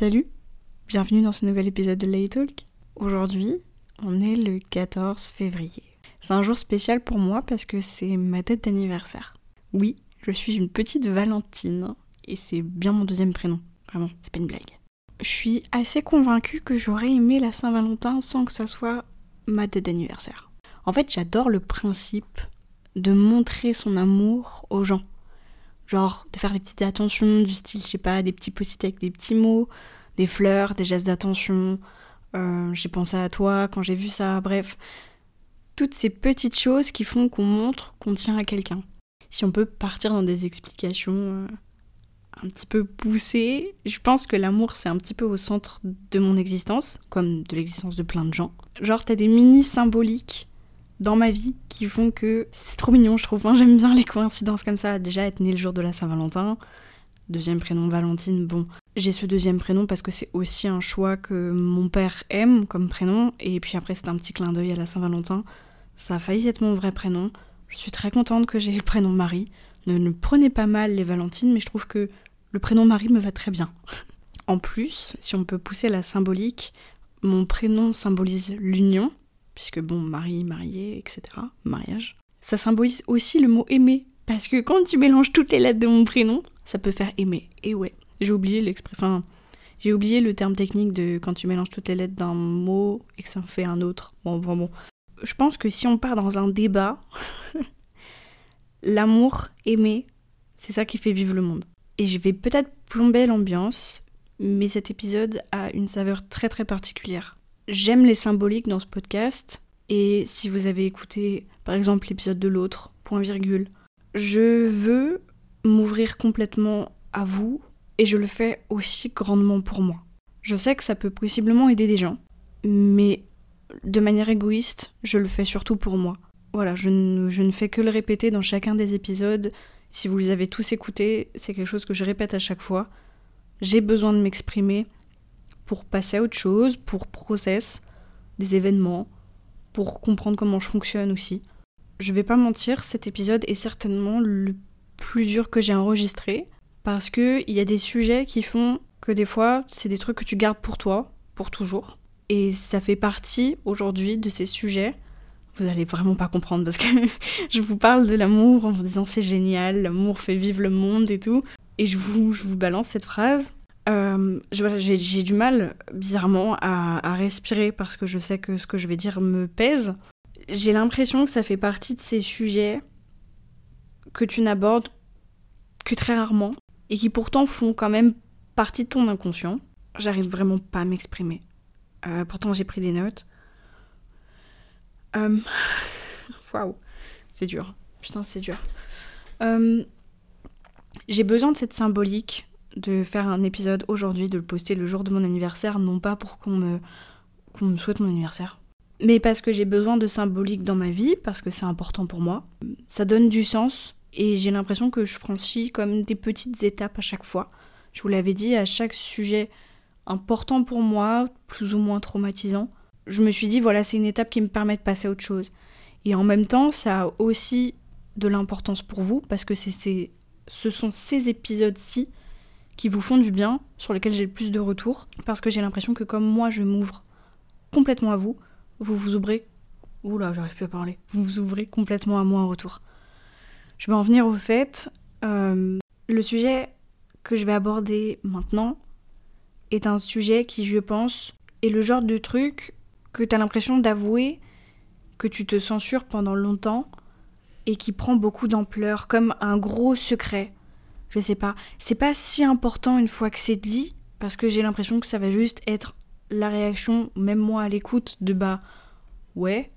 Salut, bienvenue dans ce nouvel épisode de Lay Talk. Aujourd'hui, on est le 14 février. C'est un jour spécial pour moi parce que c'est ma date d'anniversaire. Oui, je suis une petite Valentine et c'est bien mon deuxième prénom. Vraiment, c'est pas une blague. Je suis assez convaincue que j'aurais aimé la Saint-Valentin sans que ça soit ma date d'anniversaire. En fait, j'adore le principe de montrer son amour aux gens. Genre de faire des petites attentions du style, je sais pas, des petits post avec des petits mots, des fleurs, des gestes d'attention. Euh, j'ai pensé à toi quand j'ai vu ça, bref. Toutes ces petites choses qui font qu'on montre qu'on tient à quelqu'un. Si on peut partir dans des explications euh, un petit peu poussées, je pense que l'amour c'est un petit peu au centre de mon existence, comme de l'existence de plein de gens. Genre t'as des mini symboliques dans ma vie qui font que c'est trop mignon, je trouve. J'aime bien les coïncidences comme ça. Déjà, être né le jour de la Saint-Valentin. Deuxième prénom Valentine, bon. J'ai ce deuxième prénom parce que c'est aussi un choix que mon père aime comme prénom. Et puis après, c'est un petit clin d'œil à la Saint-Valentin. Ça a failli être mon vrai prénom. Je suis très contente que j'ai le prénom Marie. Ne, ne prenez pas mal les Valentines, mais je trouve que le prénom Marie me va très bien. en plus, si on peut pousser la symbolique, mon prénom symbolise l'union puisque bon, mari, marié, etc., mariage. Ça symbolise aussi le mot aimer, parce que quand tu mélanges toutes les lettres de mon prénom, ça peut faire aimer. Et ouais, j'ai oublié l'expression, j'ai oublié le terme technique de quand tu mélanges toutes les lettres d'un mot et que ça en fait un autre. Bon, bon, bon. Je pense que si on part dans un débat, l'amour, aimer, c'est ça qui fait vivre le monde. Et je vais peut-être plomber l'ambiance, mais cet épisode a une saveur très très particulière. J'aime les symboliques dans ce podcast. Et si vous avez écouté, par exemple, l'épisode de l'autre, point virgule, je veux m'ouvrir complètement à vous et je le fais aussi grandement pour moi. Je sais que ça peut possiblement aider des gens, mais de manière égoïste, je le fais surtout pour moi. Voilà, je ne, je ne fais que le répéter dans chacun des épisodes. Si vous les avez tous écoutés, c'est quelque chose que je répète à chaque fois. J'ai besoin de m'exprimer pour passer à autre chose, pour process des événements, pour comprendre comment je fonctionne aussi. Je vais pas mentir, cet épisode est certainement le plus dur que j'ai enregistré parce que il y a des sujets qui font que des fois c'est des trucs que tu gardes pour toi, pour toujours. Et ça fait partie aujourd'hui de ces sujets. Vous allez vraiment pas comprendre parce que je vous parle de l'amour en vous disant c'est génial, l'amour fait vivre le monde et tout. Et je vous, je vous balance cette phrase euh, j'ai du mal, bizarrement, à, respirer parce que je sais que ce que je vais dire me pèse. J'ai l'impression que ça fait partie de ces sujets que tu n'abordes que très rarement et qui pourtant font quand même partie de ton inconscient. J'arrive vraiment pas à m'exprimer. Euh, pourtant, j'ai pris des notes. Euh, waouh, c'est dur. Putain, c'est dur. j'ai besoin de cette symbolique de faire un épisode aujourd'hui, de le poster le jour de mon anniversaire, non pas pour qu'on me, me souhaite mon anniversaire, mais parce que j'ai besoin de symbolique dans ma vie, parce que c'est important pour moi. Ça donne du sens et j'ai l'impression que je franchis comme des petites étapes à chaque fois. Je vous l'avais dit, à chaque sujet important pour moi, plus ou moins traumatisant, je me suis dit voilà, c'est une étape qui me permet de passer à autre chose. Et en même temps, ça a aussi de l'importance pour vous parce que c'est, ce sont ces épisodes-ci qui vous font du bien, sur lesquels j'ai le plus de retours, parce que j'ai l'impression que comme moi je m'ouvre complètement à vous, vous vous ouvrez... Oula, j'arrive plus à parler. Vous vous ouvrez complètement à moi en retour. Je vais en venir au fait. Euh, le sujet que je vais aborder maintenant est un sujet qui, je pense, est le genre de truc que tu as l'impression d'avouer que tu te censures pendant longtemps et qui prend beaucoup d'ampleur, comme un gros secret je sais pas. C'est pas si important une fois que c'est dit, parce que j'ai l'impression que ça va juste être la réaction, même moi à l'écoute, de bah ouais,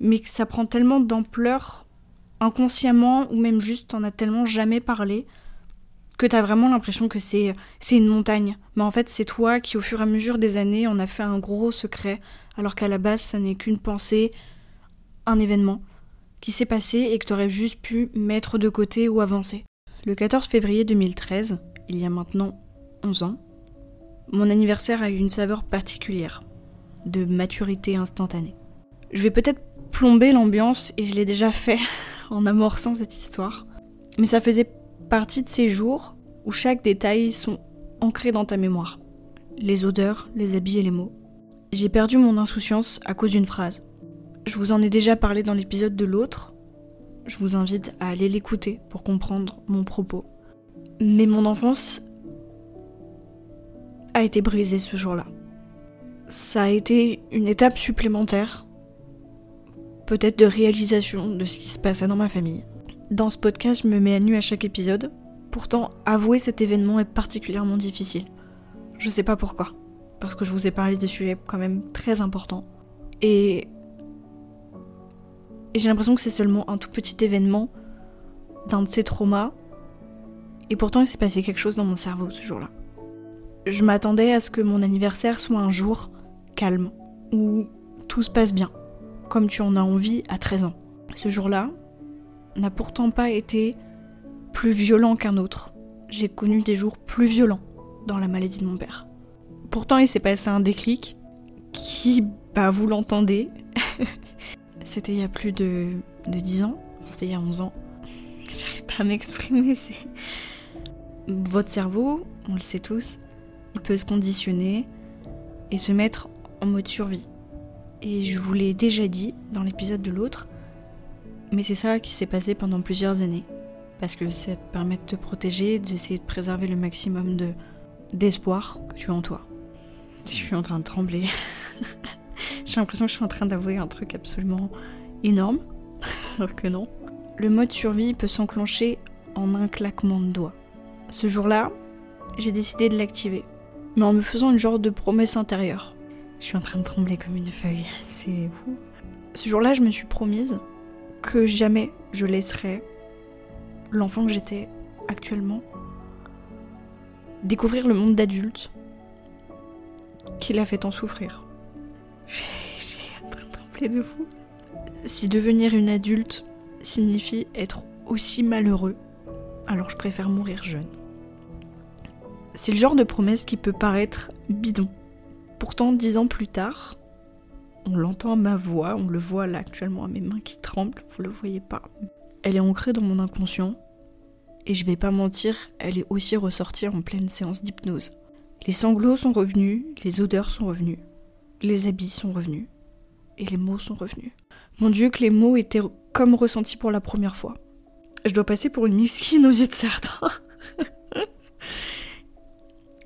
mais que ça prend tellement d'ampleur inconsciemment, ou même juste t'en as tellement jamais parlé, que t'as vraiment l'impression que c'est, une montagne. Mais en fait, c'est toi qui, au fur et à mesure des années, en a fait un gros secret, alors qu'à la base, ça n'est qu'une pensée, un événement qui s'est passé et que t'aurais juste pu mettre de côté ou avancer. Le 14 février 2013, il y a maintenant 11 ans, mon anniversaire a eu une saveur particulière, de maturité instantanée. Je vais peut-être plomber l'ambiance et je l'ai déjà fait en amorçant cette histoire, mais ça faisait partie de ces jours où chaque détail sont ancrés dans ta mémoire. les odeurs, les habits et les mots. J'ai perdu mon insouciance à cause d'une phrase. Je vous en ai déjà parlé dans l'épisode de l'autre. Je vous invite à aller l'écouter pour comprendre mon propos. Mais mon enfance a été brisée ce jour-là. Ça a été une étape supplémentaire, peut-être de réalisation de ce qui se passait dans ma famille. Dans ce podcast, je me mets à nu à chaque épisode. Pourtant, avouer cet événement est particulièrement difficile. Je sais pas pourquoi. Parce que je vous ai parlé de sujets quand même très importants. Et j'ai l'impression que c'est seulement un tout petit événement d'un de ces traumas. Et pourtant, il s'est passé quelque chose dans mon cerveau ce jour-là. Je m'attendais à ce que mon anniversaire soit un jour calme, où tout se passe bien, comme tu en as envie à 13 ans. Ce jour-là n'a pourtant pas été plus violent qu'un autre. J'ai connu des jours plus violents dans la maladie de mon père. Pourtant, il s'est passé un déclic qui, bah, vous l'entendez, C'était il y a plus de, de 10 ans. C'était il y a 11 ans. J'arrive pas à m'exprimer. Votre cerveau, on le sait tous, il peut se conditionner et se mettre en mode survie. Et je vous l'ai déjà dit dans l'épisode de l'autre, mais c'est ça qui s'est passé pendant plusieurs années. Parce que ça te permet de te protéger, d'essayer de préserver le maximum de d'espoir que tu as en toi. Je suis en train de trembler. J'ai l'impression que je suis en train d'avouer un truc absolument énorme, alors que non. Le mode survie peut s'enclencher en un claquement de doigts. Ce jour-là, j'ai décidé de l'activer, mais en me faisant une genre de promesse intérieure. Je suis en train de trembler comme une feuille, c'est fou. Ce jour-là, je me suis promise que jamais je laisserais l'enfant que j'étais actuellement découvrir le monde d'adulte qui l'a fait tant souffrir. J'ai un train de trembler de fou. Si devenir une adulte signifie être aussi malheureux, alors je préfère mourir jeune. C'est le genre de promesse qui peut paraître bidon. Pourtant, dix ans plus tard, on l'entend à ma voix, on le voit là actuellement à mes mains qui tremblent, vous le voyez pas. Elle est ancrée dans mon inconscient, et je vais pas mentir, elle est aussi ressortie en pleine séance d'hypnose. Les sanglots sont revenus, les odeurs sont revenues les habits sont revenus et les mots sont revenus. Mon Dieu, que les mots étaient comme ressentis pour la première fois. Je dois passer pour une miskine aux yeux de certains.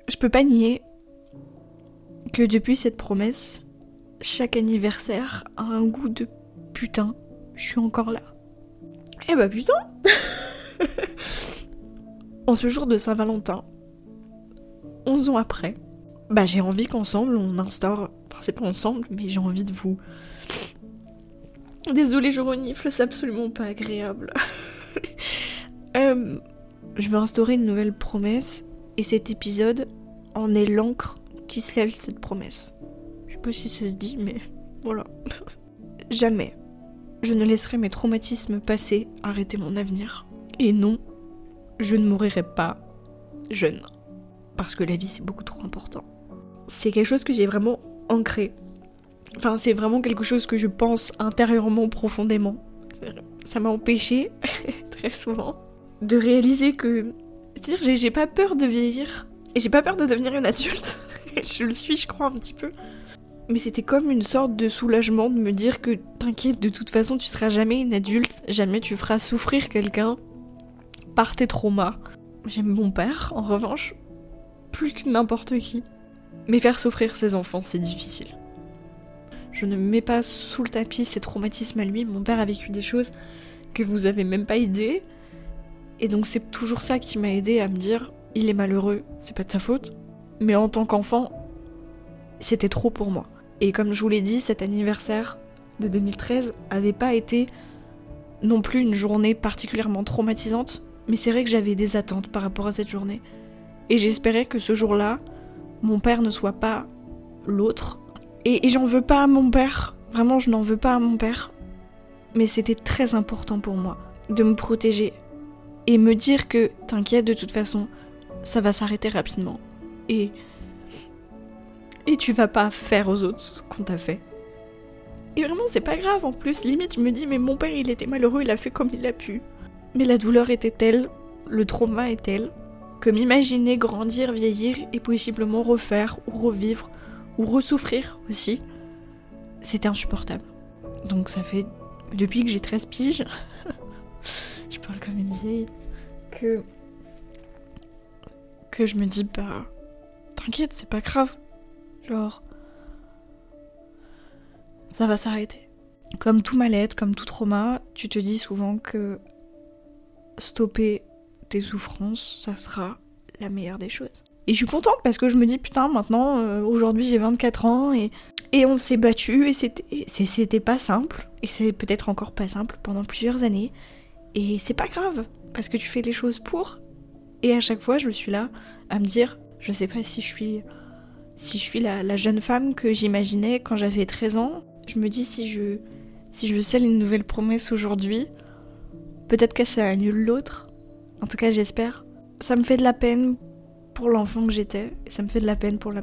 je peux pas nier que depuis cette promesse, chaque anniversaire a un goût de putain, je suis encore là. Eh bah putain En ce jour de Saint-Valentin, 11 ans après, bah j'ai envie qu'ensemble on instaure c'est pas ensemble, mais j'ai envie de vous. Désolée, je renifle, c'est absolument pas agréable. Euh, je vais instaurer une nouvelle promesse, et cet épisode en est l'encre qui scelle cette promesse. Je sais pas si ça se dit, mais voilà. Jamais je ne laisserai mes traumatismes passés arrêter mon avenir. Et non, je ne mourrai pas jeune. Parce que la vie, c'est beaucoup trop important. C'est quelque chose que j'ai vraiment ancré. Enfin, c'est vraiment quelque chose que je pense intérieurement profondément. Ça m'a empêché, très souvent, de réaliser que. C'est-à-dire, j'ai pas peur de vieillir. Et j'ai pas peur de devenir une adulte. je le suis, je crois, un petit peu. Mais c'était comme une sorte de soulagement de me dire que t'inquiète, de toute façon, tu seras jamais une adulte, jamais tu feras souffrir quelqu'un par tes traumas. J'aime mon père, en revanche, plus que n'importe qui. Mais faire souffrir ses enfants, c'est difficile. Je ne mets pas sous le tapis ses traumatismes à lui. Mon père a vécu des choses que vous avez même pas aidé. Et donc c'est toujours ça qui m'a aidé à me dire il est malheureux, c'est pas de sa faute. Mais en tant qu'enfant, c'était trop pour moi. Et comme je vous l'ai dit, cet anniversaire de 2013 avait pas été non plus une journée particulièrement traumatisante, mais c'est vrai que j'avais des attentes par rapport à cette journée. Et j'espérais que ce jour-là, mon père ne soit pas l'autre. Et, j'en veux pas à mon père. Vraiment, je n'en veux pas à mon père. Mais c'était très important pour moi de me protéger et me dire que t'inquiète de toute façon, ça va s'arrêter rapidement. Et et tu vas pas faire aux autres ce qu'on t'a fait. Et vraiment, c'est pas grave en plus. Limite, je me dis, mais mon père, il était malheureux, il a fait comme il a pu. Mais la douleur était telle, le trauma est tel, que m'imaginer grandir, vieillir et possiblement refaire ou revivre ou ressouffrir aussi, c'était insupportable. Donc ça fait depuis que j'ai 13 piges, je parle comme une vieille, que que je me dis bah t'inquiète, c'est pas grave. Genre ça va s'arrêter. Comme tout mal-être, comme tout trauma, tu te dis souvent que stopper tes souffrances, ça sera la meilleure des choses. Et je suis contente parce que je me dis putain maintenant euh, aujourd'hui j'ai 24 ans et, et on s'est battu et c'était pas simple et c'est peut-être encore pas simple pendant plusieurs années. Et c'est pas grave parce que tu fais les choses pour. Et à chaque fois je suis là à me dire je sais pas si je suis si je suis la, la jeune femme que j'imaginais quand j'avais 13 ans. Je me dis si je si je scelle une nouvelle promesse aujourd'hui peut-être que ça annule l'autre en tout cas j'espère ça me fait de la peine pour l'enfant que j'étais, et ça me fait de la peine pour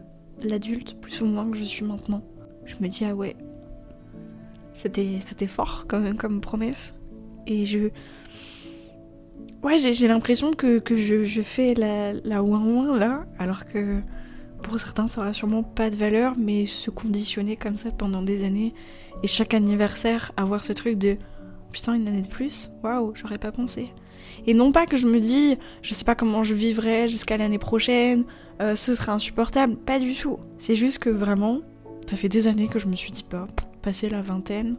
l'adulte, plus ou moins que je suis maintenant. Je me dis, ah ouais, c'était fort quand même comme promesse. Et je. Ouais, j'ai l'impression que, je, fais la, la ouin ouin là, alors que pour certains ça aura sûrement pas de valeur, mais se conditionner comme ça pendant des années, et chaque anniversaire avoir ce truc de putain, une année de plus, waouh, j'aurais pas pensé. Et non pas que je me dis, je sais pas comment je vivrai jusqu'à l'année prochaine, euh, ce serait insupportable, pas du tout. C'est juste que vraiment, ça fait des années que je me suis dit, bah, passer la vingtaine,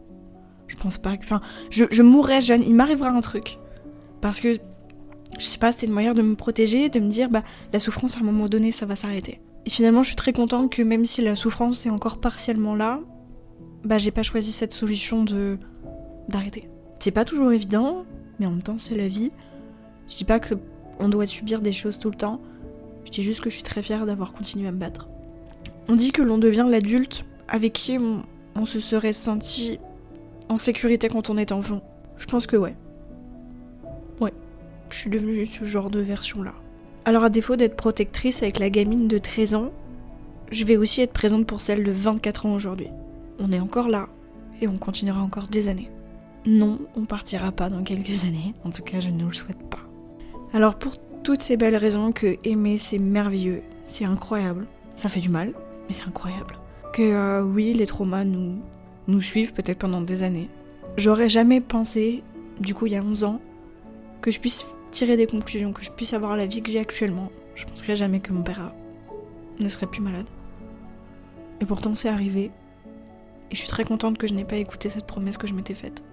je pense pas que. Enfin, je, je mourrai jeune, il m'arrivera un truc. Parce que, je sais pas, c'est une manière de me protéger, de me dire, bah, la souffrance à un moment donné, ça va s'arrêter. Et finalement, je suis très contente que même si la souffrance est encore partiellement là, bah, j'ai pas choisi cette solution de d'arrêter. C'est pas toujours évident, mais en même temps, c'est la vie. Je dis pas que on doit subir des choses tout le temps. Je dis juste que je suis très fière d'avoir continué à me battre. On dit que l'on devient l'adulte avec qui on, se serait senti en sécurité quand on est enfant. Je pense que ouais. Ouais. Je suis devenue ce genre de version-là. Alors à défaut d'être protectrice avec la gamine de 13 ans, je vais aussi être présente pour celle de 24 ans aujourd'hui. On est encore là et on continuera encore des années. Non, on partira pas dans quelques années. En tout cas, je ne le souhaite pas. Alors pour toutes ces belles raisons que aimer c'est merveilleux, c'est incroyable. Ça fait du mal, mais c'est incroyable. Que euh, oui, les traumas nous, suivent peut-être pendant des années. J'aurais jamais pensé, du coup il y a 11 ans, que je puisse tirer des conclusions, que je puisse avoir la vie que j'ai actuellement. Je penserais jamais que mon père ne serait plus malade. Et pourtant c'est arrivé. Et je suis très contente que je n'ai pas écouté cette promesse que je m'étais faite.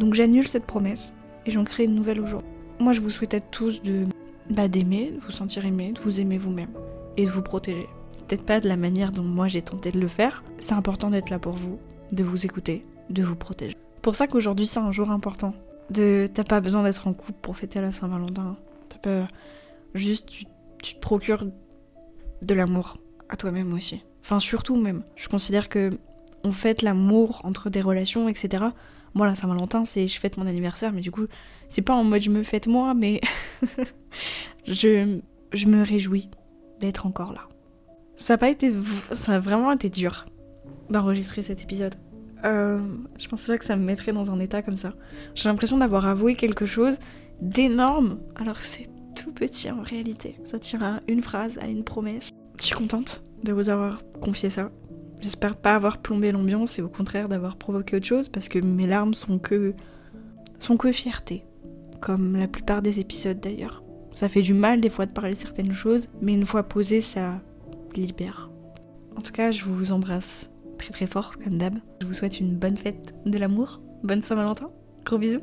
Donc j'annule cette promesse et j'en crée une nouvelle aujourd'hui. Moi je vous souhaite à tous de bah, d'aimer, de vous sentir aimé, de vous aimer vous-même et de vous protéger. Peut-être pas de la manière dont moi j'ai tenté de le faire. C'est important d'être là pour vous, de vous écouter, de vous protéger. Pour ça qu'aujourd'hui c'est un jour important. De t'as pas besoin d'être en couple pour fêter la Saint-Valentin. T'as pas juste tu, tu te procures de l'amour à toi-même aussi. Enfin surtout même. Je considère que on fête l'amour entre des relations, etc. Moi, la Saint-Valentin, c'est je fête mon anniversaire, mais du coup, c'est pas en mode je me fête moi, mais je, je me réjouis d'être encore là. Ça a pas été. Ça a vraiment été dur d'enregistrer cet épisode. Euh, je pensais pas que ça me mettrait dans un état comme ça. J'ai l'impression d'avoir avoué quelque chose d'énorme, alors que c'est tout petit en réalité. Ça tient à une phrase, à une promesse. Je suis contente de vous avoir confié ça. J'espère pas avoir plombé l'ambiance et au contraire d'avoir provoqué autre chose parce que mes larmes sont que sont que fierté, comme la plupart des épisodes d'ailleurs. Ça fait du mal des fois de parler certaines choses, mais une fois posé, ça libère. En tout cas, je vous embrasse très très fort comme d'hab. Je vous souhaite une bonne fête de l'amour, bonne Saint-Valentin. Gros bisous.